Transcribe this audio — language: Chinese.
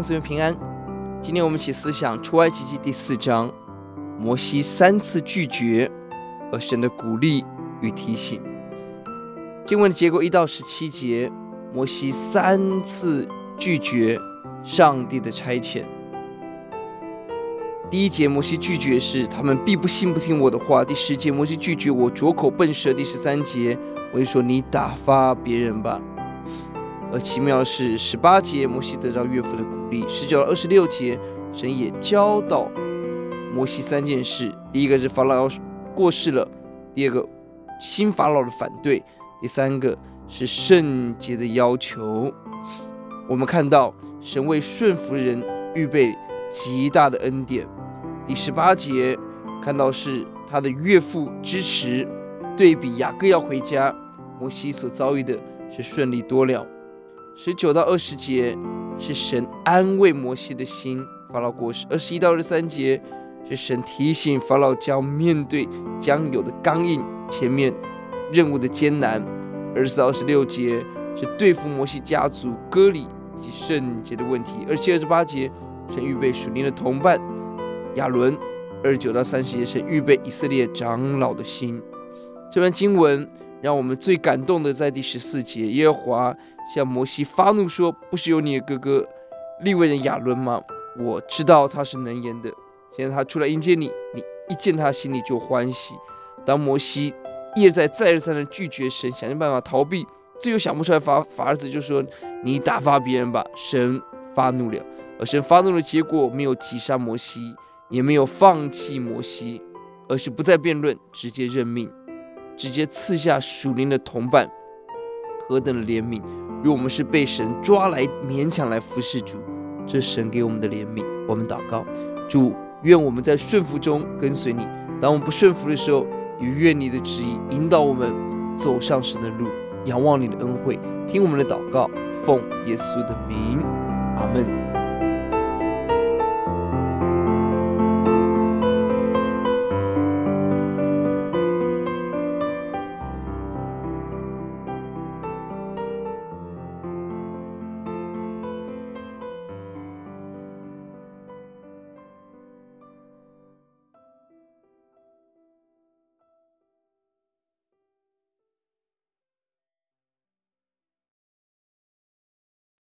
兄姊妹平安。今天我们一起思想出埃及记第四章，摩西三次拒绝，而神的鼓励与提醒。经文的结构一到十七节，摩西三次拒绝上帝的差遣。第一节，摩西拒绝是他们必不信不听我的话。第十节，摩西拒绝我拙口笨舌。第十三节，我就说你打发别人吧。而奇妙的是，十八节摩西得到岳父的鼓励；十九到二十六节，神也教导摩西三件事：第一个是法老要过世了；第二个，新法老的反对；第三个是圣洁的要求。我们看到神为顺服的人预备极大的恩典。第十八节看到是他的岳父支持，对比雅各要回家，摩西所遭遇的是顺利多了。十九到二十节是神安慰摩西的心，法老过世；二十一到二十三节是神提醒法老将面对将有的刚硬，前面任务的艰难；二十四到二十六节是对付摩西家族割礼以及圣洁的问题；二七、二十八节神预备属灵的同伴亚伦；二十九到三十节神预备以色列长老的心。这段经文。让我们最感动的在第十四节，耶和华向摩西发怒说：“不是有你的哥哥利未人亚伦吗？我知道他是能言的。现在他出来迎接你，你一见他心里就欢喜。当摩西一而再、再而三的拒绝神，想尽办法逃避，最后想不出来法法子，就说：你打发别人吧。神发怒了，而神发怒的结果没有击杀摩西，也没有放弃摩西，而是不再辩论，直接任命。”直接赐下属灵的同伴，何等的怜悯！如果我们是被神抓来勉强来服侍主，这神给我们的怜悯。我们祷告，主，愿我们在顺服中跟随你；当我们不顺服的时候，也愿你的旨意引导我们走上神的路，仰望你的恩惠，听我们的祷告，奉耶稣的名，阿门。